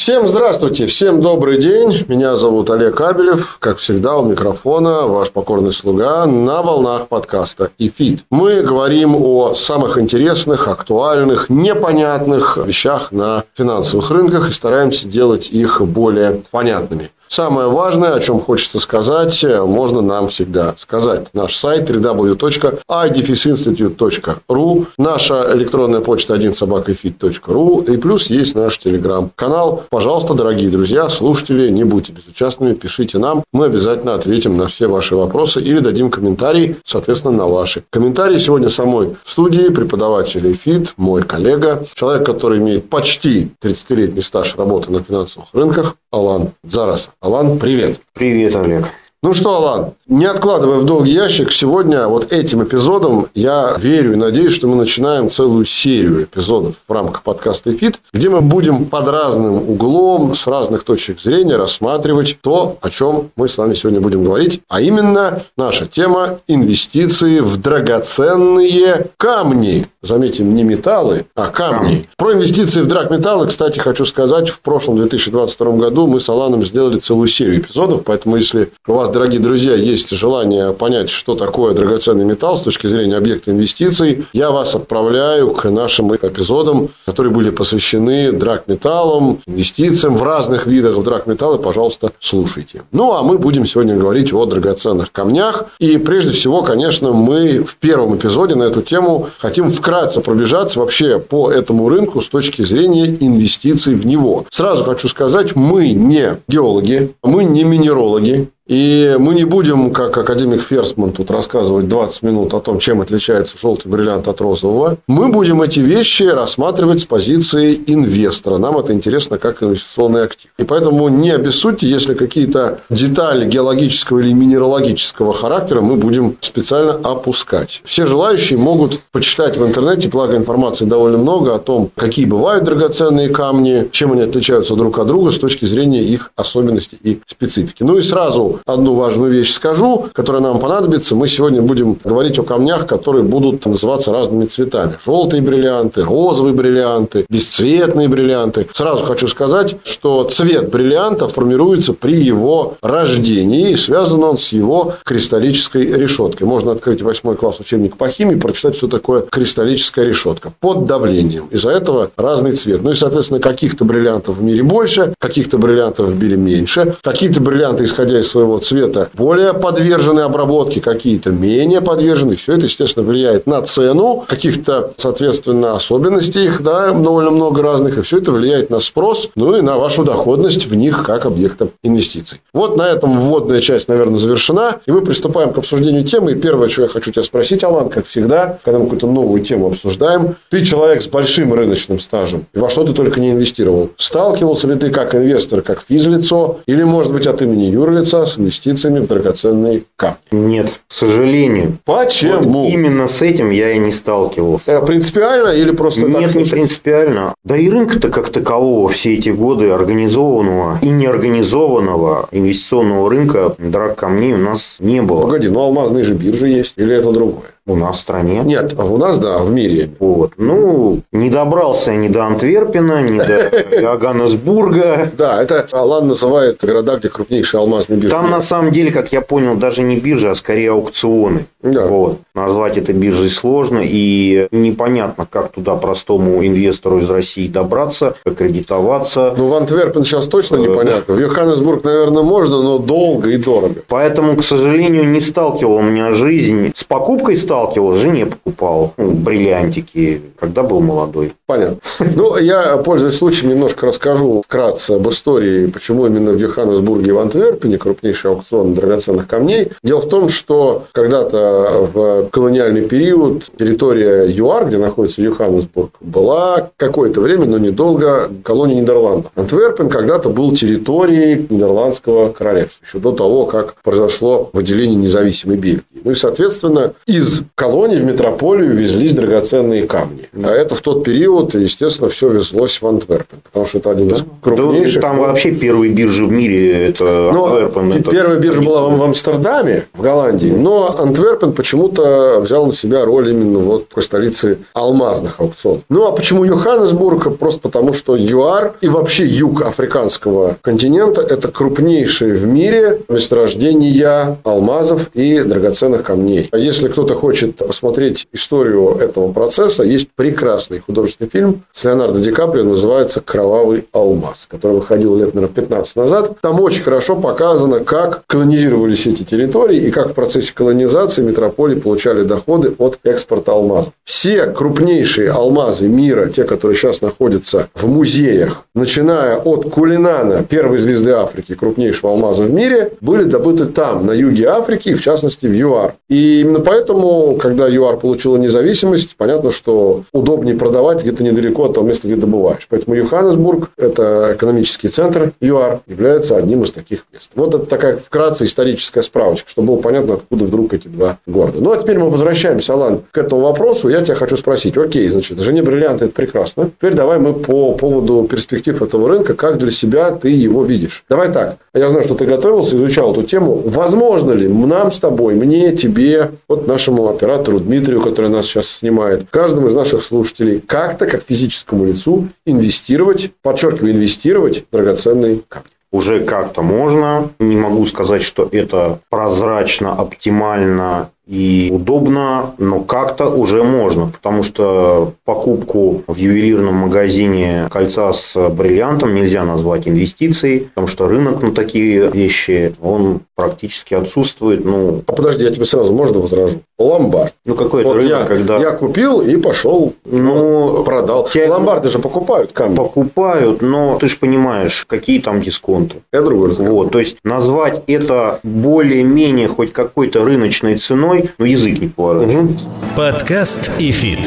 Всем здравствуйте, всем добрый день. Меня зовут Олег Кабелев. Как всегда, у микрофона ваш покорный слуга на волнах подкаста «Эфит». Мы говорим о самых интересных, актуальных, непонятных вещах на финансовых рынках и стараемся делать их более понятными. Самое важное, о чем хочется сказать, можно нам всегда сказать. Наш сайт www.idefisinstitute.ru, наша электронная почта 1 собакафит.ру и плюс есть наш телеграм-канал. Пожалуйста, дорогие друзья, слушатели, не будьте безучастными, пишите нам. Мы обязательно ответим на все ваши вопросы или дадим комментарий, соответственно, на ваши. Комментарии сегодня со мной в студии преподаватель ФИТ, мой коллега, человек, который имеет почти 30-летний стаж работы на финансовых рынках, Алан Зарасов. Алан, привет. Привет, Олег. Ну что, Алан, не откладывая в долгий ящик, сегодня вот этим эпизодом я верю и надеюсь, что мы начинаем целую серию эпизодов в рамках подкаста «Эфит», где мы будем под разным углом, с разных точек зрения рассматривать то, о чем мы с вами сегодня будем говорить, а именно наша тема – инвестиции в драгоценные камни. Заметим, не металлы, а камни. Про инвестиции в драгметаллы, кстати, хочу сказать, в прошлом 2022 году мы с Аланом сделали целую серию эпизодов, поэтому если у вас дорогие друзья, есть желание понять, что такое драгоценный металл с точки зрения объекта инвестиций, я вас отправляю к нашим эпизодам, которые были посвящены драгметаллам, инвестициям в разных видах в драгметаллы. Пожалуйста, слушайте. Ну, а мы будем сегодня говорить о драгоценных камнях. И прежде всего, конечно, мы в первом эпизоде на эту тему хотим вкратце пробежаться вообще по этому рынку с точки зрения инвестиций в него. Сразу хочу сказать, мы не геологи, мы не минерологи, и мы не будем, как академик Ферсман тут рассказывать 20 минут о том, чем отличается желтый бриллиант от розового. Мы будем эти вещи рассматривать с позиции инвестора. Нам это интересно как инвестиционный актив. И поэтому не обессудьте, если какие-то детали геологического или минералогического характера мы будем специально опускать. Все желающие могут почитать в интернете, благо информации довольно много о том, какие бывают драгоценные камни, чем они отличаются друг от друга с точки зрения их особенностей и специфики. Ну и сразу одну важную вещь скажу, которая нам понадобится. Мы сегодня будем говорить о камнях, которые будут называться разными цветами. Желтые бриллианты, розовые бриллианты, бесцветные бриллианты. Сразу хочу сказать, что цвет бриллианта формируется при его рождении, и связан он с его кристаллической решеткой. Можно открыть восьмой класс учебник по химии, прочитать, что такое кристаллическая решетка под давлением. Из-за этого разный цвет. Ну и, соответственно, каких-то бриллиантов в мире больше, каких-то бриллиантов в мире меньше. Какие-то бриллианты, исходя из своего цвета более подвержены обработке, какие-то менее подвержены. Все это, естественно, влияет на цену, каких-то, соответственно, особенностей их, да, довольно много разных. И все это влияет на спрос, ну и на вашу доходность в них как объектов инвестиций. Вот на этом вводная часть, наверное, завершена. И мы приступаем к обсуждению темы. И первое, что я хочу тебя спросить, Алан, как всегда, когда мы какую-то новую тему обсуждаем, ты человек с большим рыночным стажем. И во что ты только не инвестировал. Сталкивался ли ты как инвестор, как физлицо, или, может быть, от имени юрлица с инвестициями в драгоценные камни? Нет, к сожалению. Почему? Вот именно с этим я и не сталкивался. Это принципиально или просто Нет, так? не слушай? принципиально. Да и рынка-то как такового все эти годы организованного и неорганизованного инвестиционного рынка драг камней у нас не было. Погоди, ну алмазные же биржи есть или это другое? У нас в стране. Нет, а у нас, да, в мире. Вот. Ну, не добрался я ни до Антверпена, ни до Ганнесбурга. Да, это Алан называет города, где крупнейшие алмазные биржи. Там, на самом деле, как я понял, даже не биржа, а скорее аукционы. Да. Вот. Назвать это биржей сложно, и непонятно, как туда простому инвестору из России добраться, аккредитоваться. Ну, в Антверпен сейчас точно Э, непонятно. В Йоханнесбург, наверное, можно, но долго и дорого. Поэтому, к сожалению, не сталкивал меня жизнь. С покупкой сталкивал, жене покупал ну, бриллиантики, когда был молодой. Понятно. Ну, я, пользуясь случаем, немножко расскажу вкратце об истории, почему именно в Йоханнесбурге и в Антверпене крупнейший аукцион драгоценных камней. Дело в том, что когда-то в колониальный период территория ЮАР, где находится Йоханнесбург, была какое-то время, но недолго, колонией Нидерландов. Антверпен когда-то был территорией Нидерландского королевства, еще до того, как произошло выделение независимой Бельгии. Ну и, соответственно, из колонии в метрополию везлись драгоценные камни. А это в тот период, естественно, все везлось в Антверпен, потому что это один из крупнейших. Да, там вообще первые биржи в мире это но Антверпен. Это первая биржа была в Амстердаме, в Голландии, но Антверпен почему-то взял на себя роль именно вот такой столицы алмазных аукционов. Ну, а почему Йоханнесбург? Просто потому, что ЮАР и вообще юг африканского континента – это крупнейшие в мире месторождения алмазов и драгоценных камней. А если кто-то хочет посмотреть историю этого процесса, есть прекрасный художественный фильм с Леонардо Ди Каприо, называется «Кровавый алмаз», который выходил лет, наверное, 15 назад. Там очень хорошо показано, как колонизировались эти территории и как в процессе колонизации метрополии получали доходы от экспорта алмазов. Все крупнейшие алмазы мира, те, которые сейчас находятся в музеях, начиная от Кулинана, первой звезды Африки, крупнейшего алмаза в мире, были добыты там, на юге Африки, в частности в ЮАР. И именно поэтому, когда ЮАР получила независимость, понятно, что удобнее продавать где-то недалеко от того места, где добываешь. Поэтому Йоханнесбург, это экономический центр ЮАР, является одним из таких мест. Вот это такая вкратце историческая справочка, чтобы было понятно, откуда вдруг эти два города. Ну, а теперь мы возвращаемся, Алан, к этому вопросу. Я тебя хочу спросить. Окей, значит, жене бриллианты – это прекрасно. Теперь давай мы по поводу перспектив этого рынка, как для себя ты его видишь. Давай так. Я знаю, что ты готовился, изучал эту тему. Возможно ли нам с тобой, мне, тебе, вот нашему оператору Дмитрию, который нас сейчас снимает, каждому из наших слушателей, как-то, как физическому лицу, инвестировать, подчеркиваю, инвестировать драгоценные камни? уже как-то можно. Не могу сказать, что это прозрачно, оптимально и удобно, но как-то уже можно, потому что покупку в ювелирном магазине кольца с бриллиантом нельзя назвать инвестицией, потому что рынок на такие вещи, он практически отсутствует. Ну, а подожди, я тебе сразу можно возражу? Ломбард. Ну, какой-то вот рынок, я, когда... Я купил и пошел, ну, продал. Тебя... Ломбарды же покупают камни. Покупают, но ты же понимаешь, какие там дисконты. Это другой разговор. Вот, то есть, назвать это более-менее хоть какой-то рыночной ценой ну, язык не поворачивается. Подкаст и фит.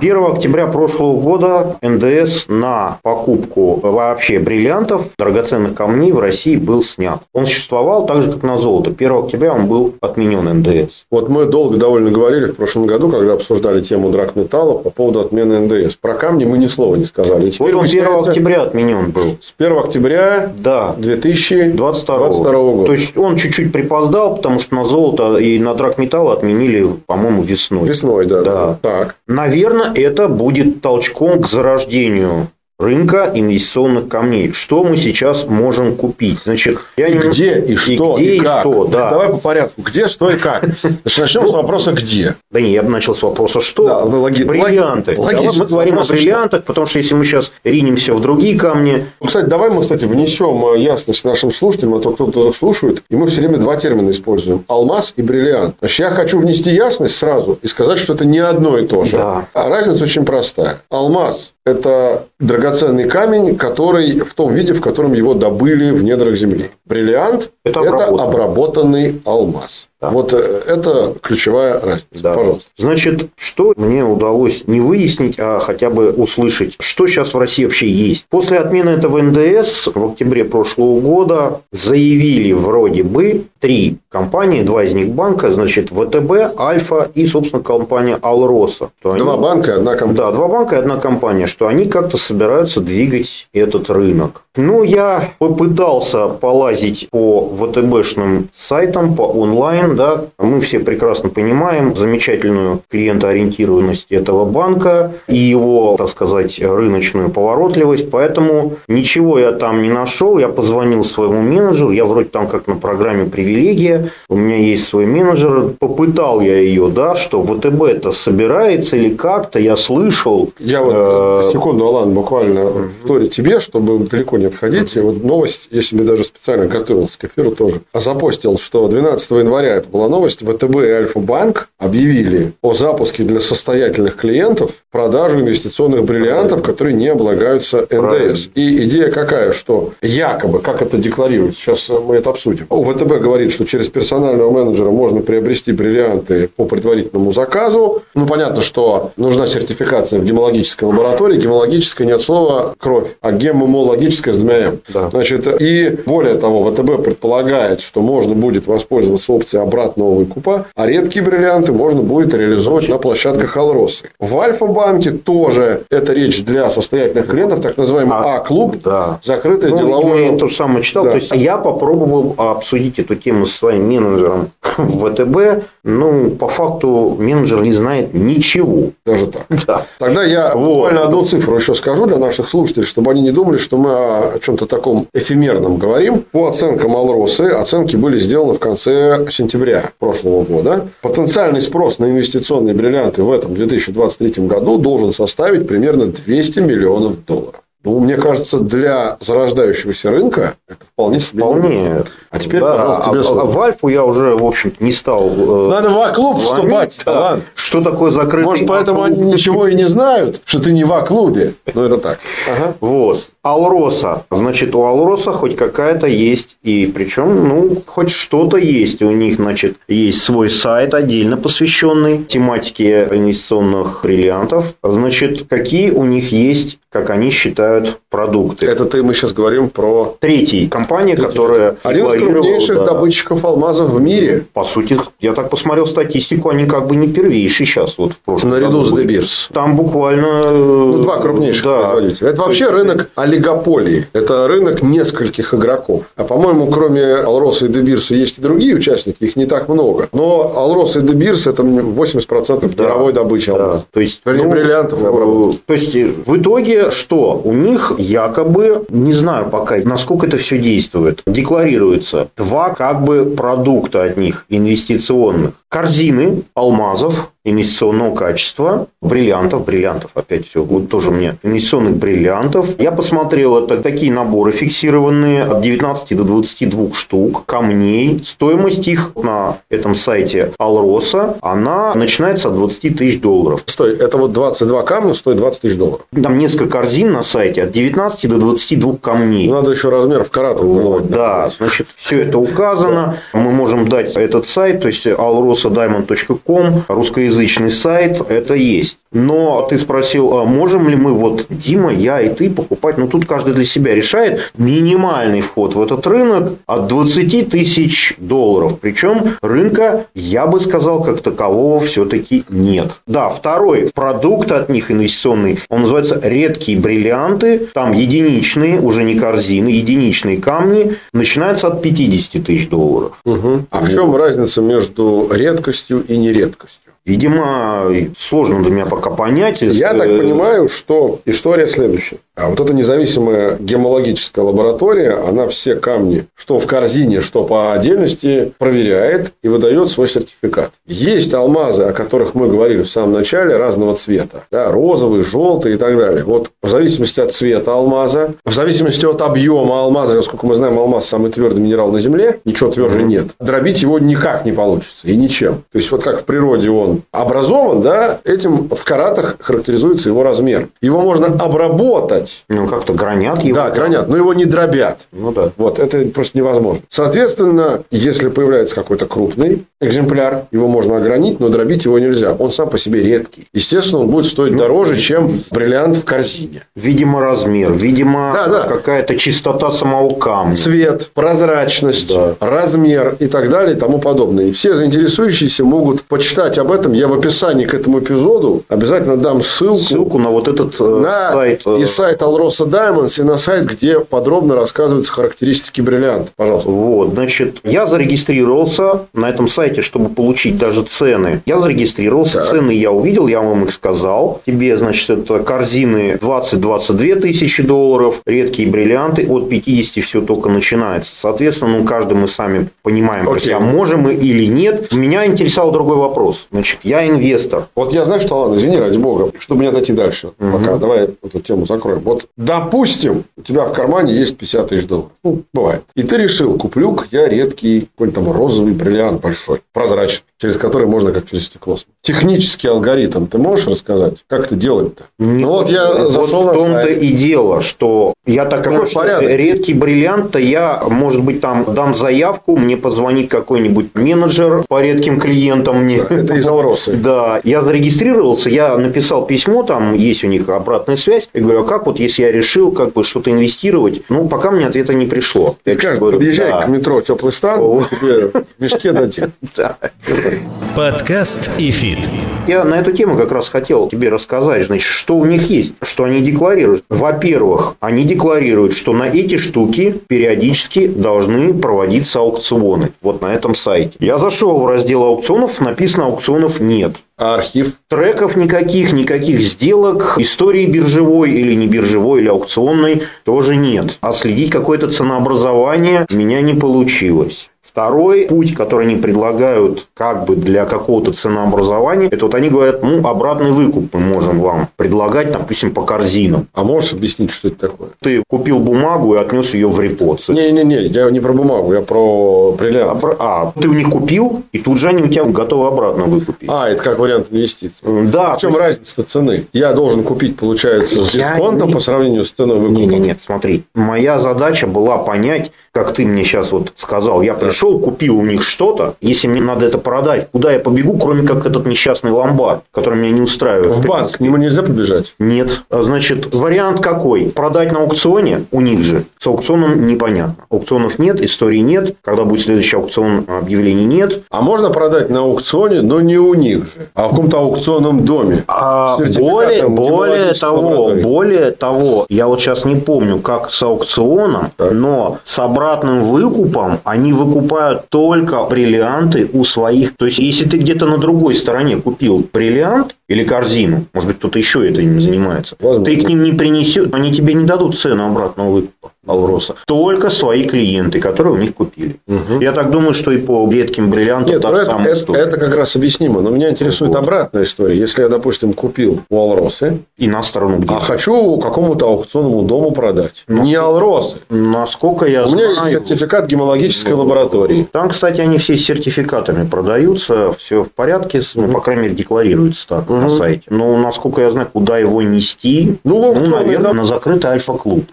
1 октября прошлого года НДС на покупку вообще бриллиантов, драгоценных камней в России был снят. Он существовал так же, как на золото. 1 октября он был отменен НДС. Вот мы долго довольно говорили в прошлом году, когда обсуждали тему драгметалла по поводу отмены НДС. Про камни мы ни слова не сказали. И теперь вот он 1 октября отменен был. С 1 октября да. 2022 года. То есть он чуть-чуть припоздал, потому что на золото и на драгметалл отменили, по-моему, весной. Весной, да. да. Так. Наверное, это будет толчком к зарождению рынка инвестиционных камней. Что мы сейчас можем купить? Значит, я и не... где, и что, и, где, и, как. что, да. Давай по порядку. Где, что и как. Значит, начнем с вопроса «где?». Да не, я бы начал с вопроса «что?». Да, логи... Бриллианты. Логично. мы говорим о бриллиантах, потому что если мы сейчас ринемся в другие камни... Кстати, давай мы, кстати, внесем э, ясность нашим слушателям, а то кто-то слушает, и мы все время два термина используем. Алмаз и бриллиант. Значит, я хочу внести ясность сразу и сказать, что это не одно и то же. Да. А разница очень простая. Алмаз – это драгоценный камень, который в том виде, в котором его добыли в недрах земли. Бриллиант – это, это обработанный алмаз. Да. Вот э, это ключевая разница. Да. Пожалуйста. Значит, что мне удалось не выяснить, а хотя бы услышать, что сейчас в России вообще есть. После отмены этого НДС в октябре прошлого года заявили вроде бы три компании, два из них банка, значит, ВТБ, Альфа и, собственно, компания Алроса. Два они... банка и одна компания. Да, два банка и одна компания, что они как-то собираются двигать этот рынок. Ну, я попытался полазить по ВТБшным сайтам, по онлайн, да. Мы все прекрасно понимаем замечательную клиентоориентированность этого банка и его, так сказать, рыночную поворотливость. Поэтому ничего я там не нашел. Я позвонил своему менеджеру. Я вроде там как на программе «Привилегия». У меня есть свой менеджер. Попытал я ее, да, что ВТБ это собирается или как-то. Я слышал. Я вот, э... секунду, Алан, буквально в тебе, чтобы далеко не отходить. И вот новость, я себе даже специально готовился к эфиру тоже, запостил, что 12 января это была новость, ВТБ и Альфа-банк объявили о запуске для состоятельных клиентов продажу инвестиционных бриллиантов, которые не облагаются НДС. И идея какая, что якобы, как это декларируется, сейчас мы это обсудим. У ВТБ говорит, что через персонального менеджера можно приобрести бриллианты по предварительному заказу. Ну, понятно, что нужна сертификация в гемологической лаборатории. Гемологическая не от слова кровь, а гемомологическая с двумя М. Да. Значит, и более того, ВТБ предполагает, что можно будет воспользоваться опцией обратного выкупа, а редкие бриллианты можно будет реализовать на площадках Алросы. В Альфа-банке тоже это речь для состоятельных клиентов, так называемый а, А-клуб, да. закрытое ну, деловое. Я то же самое читал. Да. То есть, я попробовал обсудить эту тему со своим менеджером в ВТБ. Ну, по факту, менеджер не знает ничего. Даже так. Да. Тогда я вот. буквально одну цифру еще скажу для наших слушателей, чтобы они не думали, что мы о чем-то таком эфемерном говорим. По оценкам Алросы, оценки были сделаны в конце сентября прошлого года. Потенциальный спрос на инвестиционные бриллианты в этом 2023 году должен составить примерно 200 миллионов долларов. Ну, мне кажется, для зарождающегося рынка это вполне себе. Вполне. А теперь, да, пожалуйста, тебе а, слово. А в Альфу я уже, в общем-то, не стал. Э, Надо в А-клуб вступать. Да. Что такое закрытый Может, поэтому они ничего и не знают, что ты не в А-клубе. Ну, это так. Ага. Вот. Алроса. Значит, у Алроса хоть какая-то есть. И причем, ну, хоть что-то есть. У них, значит, есть свой сайт отдельно посвященный тематике инвестиционных бриллиантов. Значит, какие у них есть как они считают продукты. Это ты мы сейчас говорим про... Третий компания, Третий. которая... Один из крупнейших да, добытчиков алмазов в мире. По сути, я так посмотрел статистику, они как бы не первейшие сейчас. Вот в прошлом Наряду с Дебирс. Там буквально... Ну, два крупнейших да. производителя. Это вообще есть... рынок олигополии. Это рынок нескольких игроков. А по-моему, кроме Алроса и Дебирса есть и другие участники, их не так много. Но Алрос и Дебирс это 80% да. мировой добычи. Да. То есть, Вернее, ну, бриллиантов обработки. То есть, в итоге что у них якобы, не знаю пока, насколько это все действует, декларируется два как бы продукта от них инвестиционных. Корзины алмазов, инвестиционного качества, бриллиантов, бриллиантов, опять все, вот тоже мне, инвестиционных бриллиантов. Я посмотрел, это такие наборы фиксированные от 19 до 22 штук, камней. Стоимость их на этом сайте Алроса, она начинается от 20 тысяч долларов. Стой, это вот 22 камня стоит 20 тысяч долларов? Там несколько корзин на сайте от 19 до 22 камней. Надо еще размер в каратах. Вот, да, значит, все это указано. Мы можем дать этот сайт, то есть alrosadiamond.com, русскоязычный русскоязычный сайт, это есть. Но ты спросил, а можем ли мы, вот Дима, я и ты покупать, ну тут каждый для себя решает, минимальный вход в этот рынок от 20 тысяч долларов. Причем рынка, я бы сказал, как такового все-таки нет. Да, второй продукт от них инвестиционный, он называется редкие бриллианты, там единичные, уже не корзины, единичные камни, начинаются от 50 тысяч долларов. Угу. А вот. в чем разница между редкостью и нередкостью? Видимо, сложно для меня пока понять. Я так понимаю, что история следующая. А вот эта независимая гемологическая лаборатория, она все камни, что в корзине, что по отдельности, проверяет и выдает свой сертификат. Есть алмазы, о которых мы говорили в самом начале, разного цвета. Да, розовый, желтый и так далее. Вот в зависимости от цвета алмаза, в зависимости от объема алмаза, насколько мы знаем, алмаз самый твердый минерал на Земле, ничего тверже нет. Дробить его никак не получится и ничем. То есть, вот как в природе он образован, да, этим в каратах характеризуется его размер. Его можно обработать. Ну, как-то гранят его. Да, гранят, но его не дробят. Ну, да. Вот, это просто невозможно. Соответственно, если появляется какой-то крупный экземпляр, его можно огранить, но дробить его нельзя. Он сам по себе редкий. Естественно, он будет стоить ну, дороже, чем бриллиант в корзине. Видимо, размер, видимо, да, да. какая-то чистота самого камня. Цвет, прозрачность, да. размер и так далее и тому подобное. И все заинтересующиеся могут почитать об этом. Я в описании к этому эпизоду обязательно дам ссылку. Ссылку на вот этот э, на сайт. И сайт Alrosa Diamonds и на сайт, где подробно рассказываются характеристики бриллианта. Пожалуйста. Вот, значит, я зарегистрировался на этом сайте, чтобы получить даже цены. Я зарегистрировался, так. цены я увидел, я вам их сказал. Тебе, значит, это корзины 20-22 тысячи долларов, редкие бриллианты от 50 все только начинается. Соответственно, ну, каждый мы сами понимаем, okay. можем мы или нет. Меня интересовал другой вопрос. Значит, Значит, я инвестор. Вот я знаю, что, ладно, извини, ради бога, чтобы не отойти дальше. Угу. Пока давай эту тему закроем. Вот, допустим, у тебя в кармане есть 50 тысяч долларов. Ну, бывает. И ты решил, куплю я редкий какой-нибудь там розовый бриллиант большой, прозрачный через который можно как через стекло. Технический алгоритм ты можешь рассказать? Как это делать-то? Ну, вот я вот зашел в том-то и дело, что я так Какой понимаю, порядок? редкий бриллиант-то я, может быть, там дам заявку, мне позвонит какой-нибудь менеджер по редким клиентам. Мне. Это из Алросы. Да, я зарегистрировался, я написал письмо, там есть у них обратная связь. И говорю, а как вот, если я решил как бы что-то инвестировать? Ну, пока мне ответа не пришло. Скажешь, подъезжай да. к метро «Теплый стан», тебе в мешке дадим. Подкаст и фит. Я на эту тему как раз хотел тебе рассказать, значит, что у них есть, что они декларируют. Во-первых, они декларируют, что на эти штуки периодически должны проводиться аукционы. Вот на этом сайте. Я зашел в раздел аукционов, написано аукционов нет. А архив? Треков никаких, никаких сделок, истории биржевой или не биржевой, или аукционной тоже нет. А следить какое-то ценообразование у меня не получилось. Второй путь, который они предлагают как бы для какого-то ценообразования, это вот они говорят, ну, обратный выкуп мы можем вам предлагать, допустим, по корзинам. А можешь объяснить, что это такое? Ты купил бумагу и отнес ее в репоц. Не-не-не, я не про бумагу, я про бриллиант. А, про... а, ты у них купил, и тут же они у тебя готовы обратно выкупить. А, это как вариант инвестиций. Да. В чем разница цены? Я должен купить, получается, с дисконтом не... по сравнению с ценой выкупа. Не-не-не, смотри. Моя задача была понять, как ты мне сейчас вот сказал, я пришел, купил у них что-то, если мне надо это продать, куда я побегу, кроме как этот несчастный ломбард, который меня не устраивает. В, банк к нему нельзя побежать? Нет. А, значит, вариант какой? Продать на аукционе у них же. С аукционом непонятно. Аукционов нет, истории нет. Когда будет следующий аукцион, объявлений нет. А можно продать на аукционе, но не у них же, а в каком-то аукционном доме. А более, более того, более того, я вот сейчас не помню, как с аукционом, так. но собрать обратным выкупом они выкупают только бриллианты у своих. То есть, если ты где-то на другой стороне купил бриллиант или корзину, может быть, кто-то еще этим занимается, Возможно. ты к ним не принесешь, они тебе не дадут цену обратного выкупа. Алроса. Только свои клиенты, которые у них купили. Угу. Я так думаю, что и по редким бриллиантам Нет, так это, это, это как раз объяснимо. Но меня интересует вот. обратная история. Если я, допустим, купил у Алросы. И на сторону где А хочу какому-то аукционному дому продать. Но, не Алросы. Насколько я у знаю. У меня есть сертификат гемологической вот. лаборатории. Там, кстати, они все с сертификатами продаются. Все в порядке. Ну, по крайней мере, декларируется так угу. на сайте. Но, насколько я знаю, куда его нести. Ну, ну наверное, да. на закрытый альфа-клуб.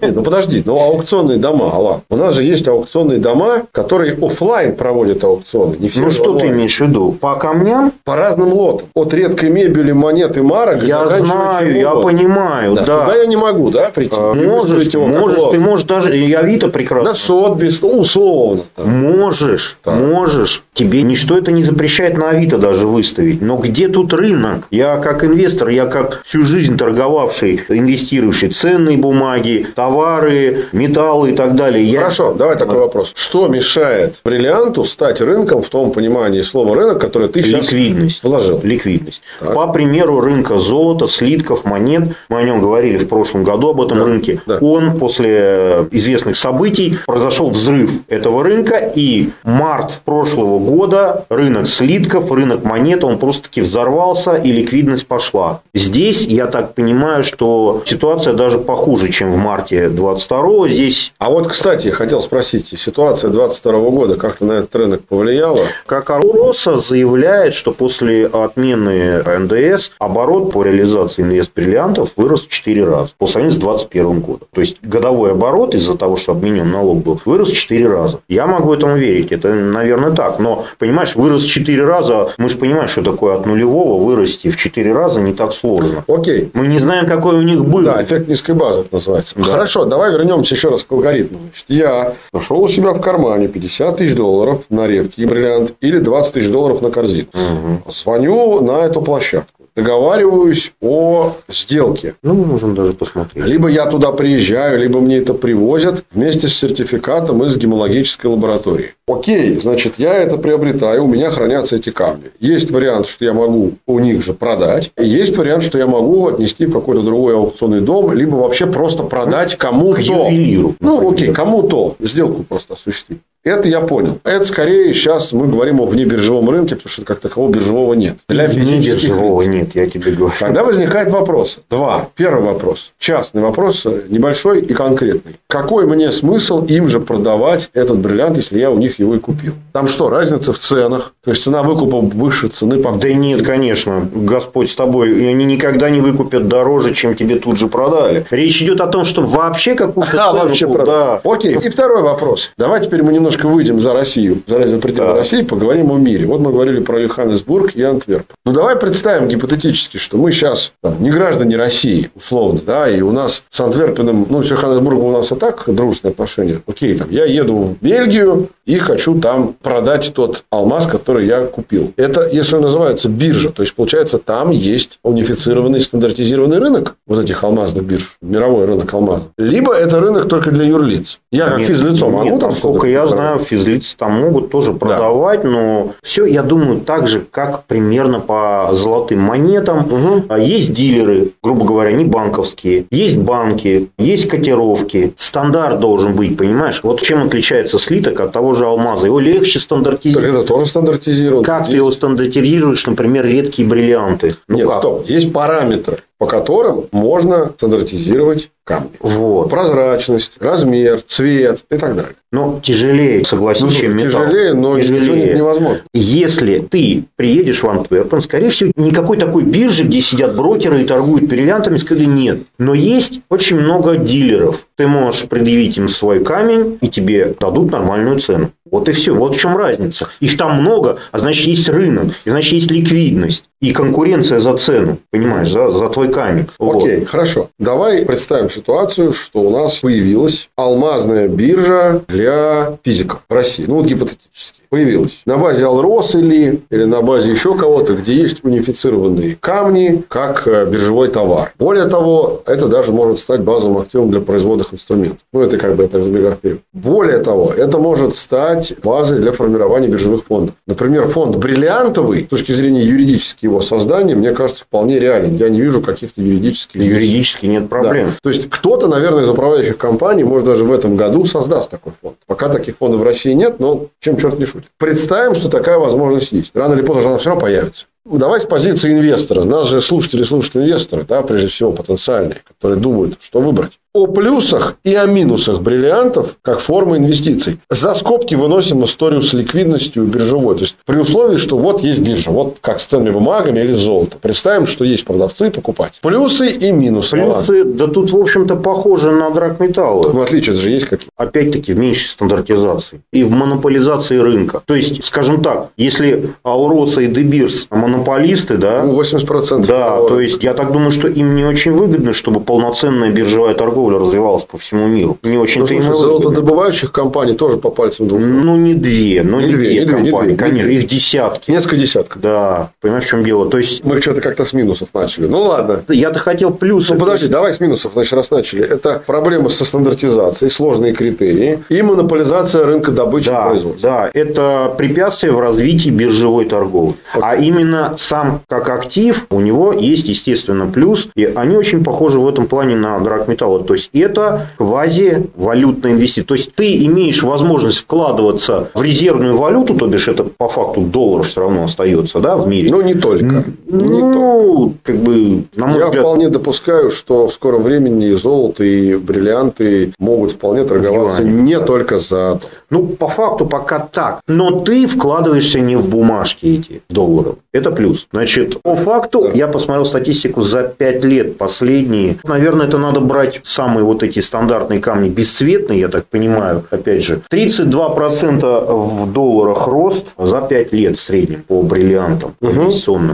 Ну подожди, ну аукционные дома, Алла. У нас же есть аукционные дома, которые офлайн проводят аукционы. Не все ну что ты имеешь в виду? По камням? По разным лотам. От редкой мебели, монет и марок. Я знаю, я понимаю, да. да. Туда я не могу, да, прийти? А, можешь, его можешь, ты можешь даже, я Авито прекрасно. На Сотбис, ну, условно. Там. Можешь, так. можешь. Тебе ничто это не запрещает на Авито даже выставить. Но где тут рынок? Я как инвестор, я как всю жизнь торговавший, инвестирующий ценные бумаги, товары, металлы и так далее. Я... Хорошо, давай такой вопрос. Что мешает бриллианту стать рынком в том понимании слова рынок, которое ты сейчас Ликвидность. вложил? Ликвидность. Так. По примеру рынка золота, слитков, монет, мы о нем говорили в прошлом году об этом да. рынке, да. он после известных событий произошел взрыв этого рынка, и март прошлого года рынок слитков, рынок монет, он просто-таки взорвался, и ликвидность пошла. Здесь, я так понимаю, что ситуация даже похуже, чем в марте марте 22 здесь... А вот, кстати, хотел спросить, ситуация 22 года как-то на этот рынок повлияла? Как Роса заявляет, что после отмены НДС оборот по реализации инвест-бриллиантов вырос в 4 раза по сравнению с 2021 годом. То есть, годовой оборот из-за того, что отменен налог был, вырос в 4 раза. Я могу этому верить, это, наверное, так. Но, понимаешь, вырос в 4 раза, мы же понимаем, что такое от нулевого вырасти в 4 раза не так сложно. Окей. Мы не знаем, какой у них был. Да, эффект низкой базы это называется. Да. Хорошо, давай вернемся еще раз к алгоритму. Значит, я нашел у себя в кармане 50 тысяч долларов на редкий бриллиант или 20 тысяч долларов на корзину. Угу. Звоню на эту площадку договариваюсь о сделке. Ну, мы можем даже посмотреть. Либо я туда приезжаю, либо мне это привозят вместе с сертификатом из гемологической лаборатории. Окей, значит, я это приобретаю, у меня хранятся эти камни. Есть вариант, что я могу у них же продать. Есть вариант, что я могу отнести в какой-то другой аукционный дом, либо вообще просто продать кому-то. К ювелиру. Ну, окей, кому-то сделку просто осуществить. Это я понял. Это скорее сейчас мы говорим о внебиржевом рынке, потому что как такового биржевого нет. Для биржевого нет, я тебе говорю. Тогда возникает вопрос. Два. Первый вопрос. Частный вопрос, небольшой и конкретный. Какой мне смысл им же продавать этот бриллиант, если я у них его и купил? Там что, разница в ценах? То есть, цена выкупа выше цены покупки? Да нет, конечно. Господь с тобой. И они никогда не выкупят дороже, чем тебе тут же продали. Речь идет о том, что вообще какую-то а, вообще да. Окей. И второй вопрос. Давай теперь мы немножко выйдем за Россию, за пределы да. России, поговорим о мире. Вот мы говорили про Йоханнесбург и Антверп. Ну, давай представим гипотетически, что мы сейчас там, не граждане России, условно, да, и у нас с Антверпеном, ну, с Йоханнесбургом у нас и так дружественные отношения. Окей, там, я еду в Бельгию и хочу там продать тот алмаз, который я купил. Это, если называется биржа, то есть, получается, там есть унифицированный стандартизированный рынок вот этих алмазных бирж, мировой рынок алмазов. Либо это рынок только для юрлиц. Я как нет, физлицо могу нет, там Сколько я знаю, физлицы там могут тоже продавать, да. но все, я думаю, так же, как примерно по золотым монетам. Угу. Есть дилеры, грубо говоря, не банковские. Есть банки, есть котировки. Стандарт должен быть, понимаешь? Вот чем отличается слиток от того же алмаза? Его легче стандартизировать. Так это тоже стандартизировано. Как есть. ты его стандартизируешь, например, редкие бриллианты? Ну, Нет, как? стоп. Есть параметры по которым можно стандартизировать камни. Вот. Прозрачность, размер, цвет и так далее. Но тяжелее, согласись, ну, чем металл. Тяжелее, но тяжелее. ничего нет невозможно. Если ты приедешь в Антверпен, скорее всего, никакой такой биржи, где сидят брокеры и торгуют бриллиантами, скорее нет. Но есть очень много дилеров. Ты можешь предъявить им свой камень, и тебе дадут нормальную цену. Вот и все. Вот в чем разница. Их там много, а значит, есть рынок, и значит, есть ликвидность и конкуренция за цену, понимаешь, за, за твой камень. Окей, вот. хорошо. Давай представим ситуацию, что у нас появилась алмазная биржа для физиков России. Ну, вот гипотетически появилась. На базе Алрос или, или на базе еще кого-то, где есть унифицированные камни, как э, биржевой товар. Более того, это даже может стать базовым активом для производных инструментов. Ну, это как бы это забегая вперед. Более того, это может стать базой для формирования биржевых фондов. Например, фонд бриллиантовый, с точки зрения юридически его создания, мне кажется, вполне реален. Я не вижу каких-то юридических... Юридически нет проблем. Да. То есть, кто-то, наверное, из управляющих компаний, может, даже в этом году создаст такой фонд. Пока таких фондов в России нет, но чем черт не шутит. Представим, что такая возможность есть. Рано или поздно она все равно появится. Давай с позиции инвестора. Нас же слушатели слушают инвесторы, да, прежде всего потенциальные, которые думают, что выбрать о плюсах и о минусах бриллиантов как формы инвестиций. За скобки выносим историю с ликвидностью биржевой. То есть, при условии, что вот есть биржа, вот как с ценными бумагами или золото. Представим, что есть продавцы и покупать. Плюсы и минусы. Плюсы, да тут, в общем-то, похоже на драгметаллы. Ну, отличия же есть какие Опять-таки, в меньшей стандартизации и в монополизации рынка. То есть, скажем так, если Алроса и Дебирс монополисты, да? Ну, 80%. Да, то есть, я так думаю, что им не очень выгодно, чтобы полноценная биржевая торговля торговля развивалась по всему миру. Не очень ну, слушай, золотодобывающих компаний тоже по пальцам двух. Ну, не две, но не, не две, две не компании. Не две, конечно, их десятки. Несколько десятков. Да, понимаешь, в чем дело. То есть... Мы что-то как-то с минусов начали. Ну, ладно. Я-то хотел плюсы. Ну, подожди, давай с минусов, значит, раз начали. Это проблема со стандартизацией, сложные критерии и монополизация рынка добычи да, и производства. Да, это препятствие в развитии биржевой торговли. Okay. А именно сам как актив, у него есть, естественно, плюс. И они очень похожи в этом плане на драгметаллы. То есть, это квази-валютная инвестиция. То есть, ты имеешь возможность вкладываться в резервную валюту, то бишь, это по факту доллар все равно остается да, в мире. Ну, не только. Ну, не только. как бы, на мой Я взгляд... вполне допускаю, что в скором времени золото и бриллианты могут вполне торговаться не только за... Ну, по факту пока так. Но ты вкладываешься не в бумажки эти долларов. Это плюс. Значит, по факту, да. я посмотрел статистику за 5 лет последние. Наверное, это надо брать самые вот эти стандартные камни бесцветные, я так понимаю, опять же. 32% в долларах рост за 5 лет в среднем по бриллиантам угу.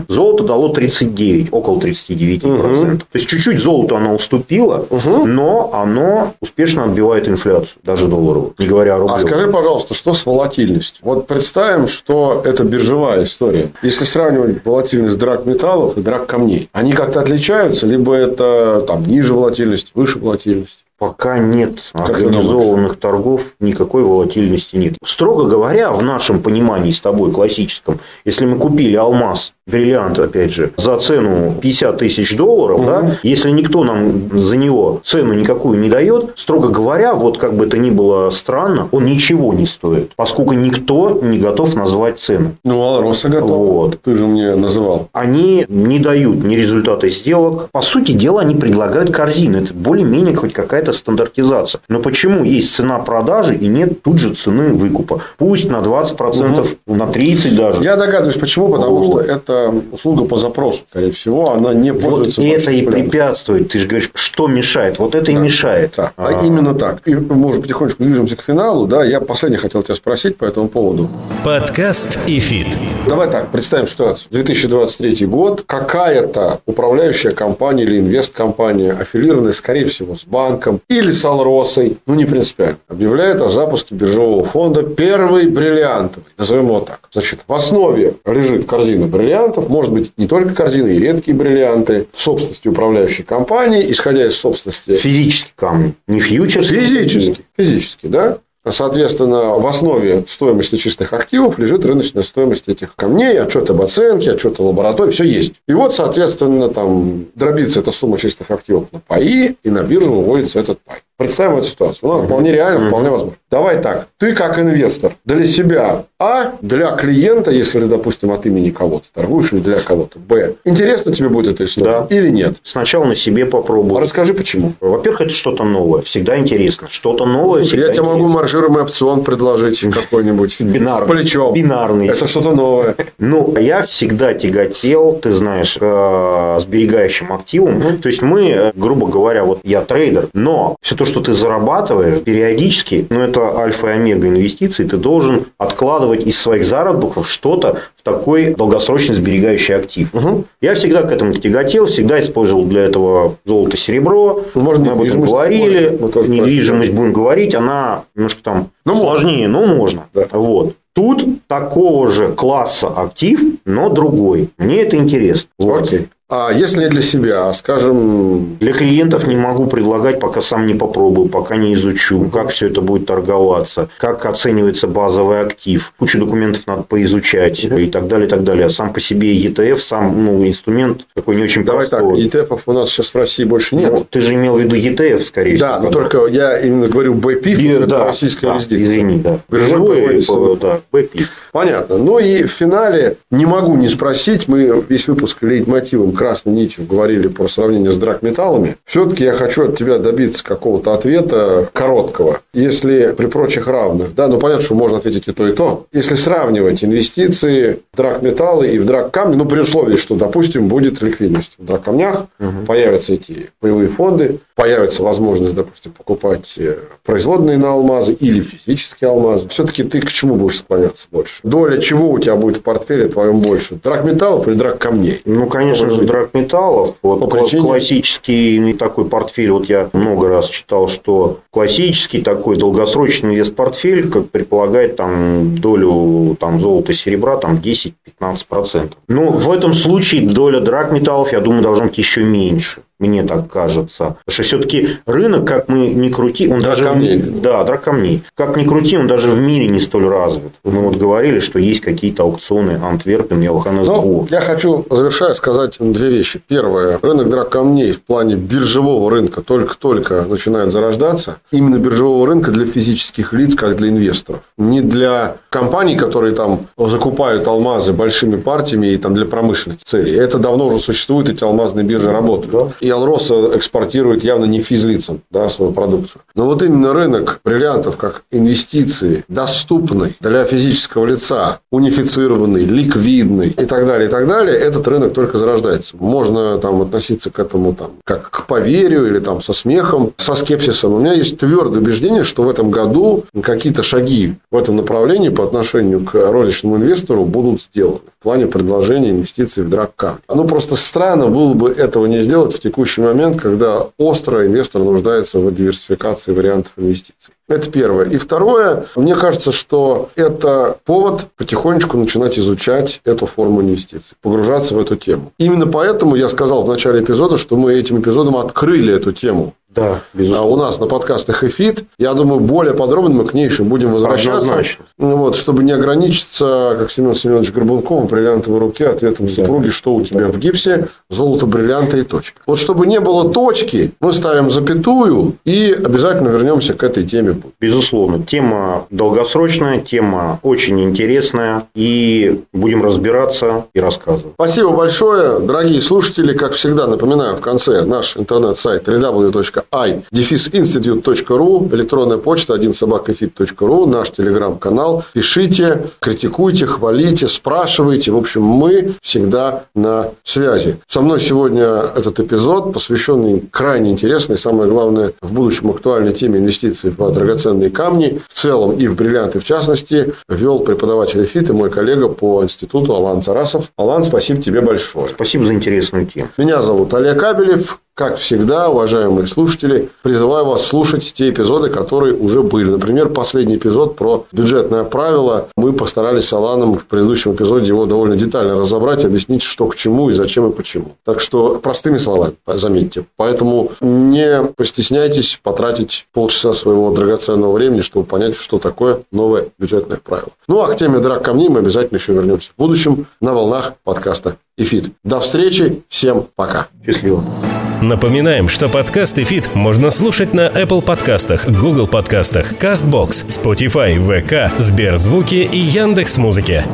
Золото дало 39, около 39%. Угу. То есть, чуть-чуть золото оно уступило, угу. но оно успешно отбивает инфляцию, даже долларовую, не говоря о рублевой. А скажи, пожалуйста, что с волатильностью? Вот представим, что это биржевая история. Если сравнивать волатильность драг металлов и драг камней, они как-то отличаются? Либо это там ниже волатильность, выше волатильность? воплотились. Пока нет организованных торгов, никакой волатильности нет. Строго говоря, в нашем понимании с тобой классическом, если мы купили алмаз бриллиант, опять же, за цену 50 тысяч долларов, угу. да, если никто нам за него цену никакую не дает, строго говоря, вот как бы это ни было странно, он ничего не стоит, поскольку никто не готов назвать цену. Ну, Алроса готов. Вот. Ты же мне называл. Они не дают ни результата сделок. По сути дела, они предлагают корзины. Это более-менее хоть какая-то стандартизация. Но почему есть цена продажи и нет тут же цены выкупа? Пусть на 20%, угу. на 30% даже. Я догадываюсь, почему. Потому вот. что это это услуга по запросу, скорее всего, она не пользуется Вот это и препятствует. Ты же говоришь, что мешает? Вот это да. и мешает. Да. А, а именно так. И мы уже потихонечку движемся к финалу. Да, я последний хотел тебя спросить по этому поводу. Подкаст и фит. Давай так, представим ситуацию. 2023 год. Какая-то управляющая компания или инвесткомпания, аффилированная, скорее всего, с банком или с Алросой, ну, не принципиально, объявляет о запуске биржевого фонда первый бриллиантовый. Назовем его так. Значит, в основе лежит корзина бриллиантов может быть не только корзины, и редкие бриллианты, в собственности управляющей компании, исходя из собственности... Физические камни, не фьючерс. Физически, физически, да. Соответственно, в основе стоимости чистых активов лежит рыночная стоимость этих камней, отчет об оценке, отчет о лаборатории, все есть. И вот, соответственно, там дробится эта сумма чистых активов на паи, и на биржу выводится этот пай. Представим эту ситуацию. Ну, вполне реально, вполне возможно. Давай так. Ты как инвестор для себя, а для клиента, если, допустим, от имени кого-то торгуешь или для кого-то, б. Интересно тебе будет эта история да. или нет? Сначала на себе попробуй. А расскажи, почему. Во-первых, это что-то новое. Всегда интересно. Что-то новое. Слушай, я тебе могу маржируемый опцион предложить какой-нибудь. Бинарный. Плечом. Бинарный. Это что-то новое. Ну, я всегда тяготел, ты знаешь, э, сберегающим активам. То есть, мы, э, грубо говоря, вот я трейдер, но все то, что ты зарабатываешь периодически, ну, это альфа и омега инвестиций, ты должен откладывать из своих заработков что-то в такой долгосрочный сберегающий актив. Угу. Я всегда к этому тяготел, всегда использовал для этого золото-серебро. Ну, может, мы об этом говорили. Недвижимость будем говорить, она немножко там ну, сложнее, можно. но можно. Да. Вот. Тут такого же класса актив, но другой. Мне это интересно. Вот. А если не для себя, а, скажем... Для клиентов не могу предлагать, пока сам не попробую, пока не изучу, как все это будет торговаться, как оценивается базовый актив. Кучу документов надо поизучать и так далее, и так далее. А сам по себе ETF, сам ну, инструмент такой не очень Давай простой. так, ETF у нас сейчас в России больше нет. Ну, ты же имел в виду ETF, скорее всего. Да, но только я именно говорю BPIF, это да, российская да, юрисдикция. Извини, да. Биржевой, да, BPIF. Понятно. Ну и в финале не могу не спросить, мы весь выпуск лейтмотивом красной нитью говорили про сравнение с драгметаллами. Все-таки я хочу от тебя добиться какого-то ответа короткого. Если при прочих равных, да, ну понятно, что можно ответить и то, и то. Если сравнивать инвестиции в драгметаллы и в драгкамни, ну при условии, что, допустим, будет ликвидность в драгкамнях, угу. появятся эти паевые фонды, появится возможность, допустим, покупать э, производные на алмазы или физические алмазы. Все-таки ты к чему будешь склоняться больше? Доля чего у тебя будет в портфеле твоем больше? Драгметаллов или драгкамней? Ну, конечно же, драгметаллов металлов. Вот По классический такой портфель, вот я много раз читал, что классический такой долгосрочный инвест-портфель, как предполагает там долю там, золота и серебра там 10-15%. Но в этом случае доля драгметаллов, я думаю, должна быть еще меньше мне так кажется. Потому что все-таки рынок, как мы не крути, он даже... Камней. Да, драк камней. Как ни крути, он даже в мире не столь развит. Мы вот говорили, что есть какие-то аукционы Антверпен, Йоханнесбург. Ну, я хочу, завершая, сказать две вещи. Первое. Рынок драк камней в плане биржевого рынка только-только начинает зарождаться. Именно биржевого рынка для физических лиц, как для инвесторов. Не для компаний, которые там закупают алмазы большими партиями и там для промышленных целей. Это давно уже существует, эти алмазные биржи работают. И Алроса экспортирует явно не физлицам да, свою продукцию. Но вот именно рынок бриллиантов как инвестиции, доступный для физического лица, унифицированный, ликвидный и так далее, и так далее, этот рынок только зарождается. Можно там относиться к этому там, как к поверью или там со смехом, со скепсисом. У меня есть твердое убеждение, что в этом году какие-то шаги в этом направлении по отношению к розничному инвестору будут сделаны в плане предложения инвестиций в драгкам. Ну, просто странно было бы этого не сделать в текущий момент, когда остро инвестор нуждается в диверсификации вариантов инвестиций. Это первое. И второе, мне кажется, что это повод потихонечку начинать изучать эту форму инвестиций, погружаться в эту тему. Именно поэтому я сказал в начале эпизода, что мы этим эпизодом открыли эту тему Да, безусловно. А у нас на подкастах «Эфит». Я думаю, более подробно мы к ней еще будем возвращаться. Однозначно. Вот, чтобы не ограничиться, как Семен Семенович Горбунков, бриллиантовой руке, ответом да. супруги, что у тебя в гипсе, золото, бриллианты и точка. Вот чтобы не было точки, мы ставим запятую и обязательно вернемся к этой теме. Безусловно. Тема долгосрочная, тема очень интересная. И будем разбираться и рассказывать. Спасибо большое, дорогие слушатели. Как всегда, напоминаю, в конце наш интернет-сайт www.i-institute.ru, электронная почта 1 собакафит.ру, наш телеграм-канал. Пишите, критикуйте, хвалите, спрашивайте. В общем, мы всегда на связи. Со мной сегодня этот эпизод, посвященный крайне интересной, самое главное, в будущем актуальной теме инвестиций в драгоценные камни, в целом и в бриллианты в частности, вел преподаватель ФИТ и мой коллега по институту Алан Тарасов. Алан, спасибо тебе большое. Спасибо за интересную тему. Меня зовут Олег Кабелев. Как всегда, уважаемые слушатели, призываю вас слушать те эпизоды, которые уже были. Например, последний эпизод про бюджетное правило. Мы постарались с Аланом в предыдущем эпизоде его довольно детально разобрать, объяснить, что к чему и зачем и почему. Так что, простыми словами, заметьте. Поэтому не постесняйтесь потратить полчаса своего драгоценного времени, чтобы понять, что такое новое бюджетное правило. Ну, а к теме драк камней мы обязательно еще вернемся в будущем на волнах подкаста «Эфит». До встречи. Всем пока. Счастливо. Напоминаем, что подкаст и фит можно слушать на Apple подкастах, Google подкастах, CastBox, Spotify, VK, Сберзвуки и Яндекс.Музыке.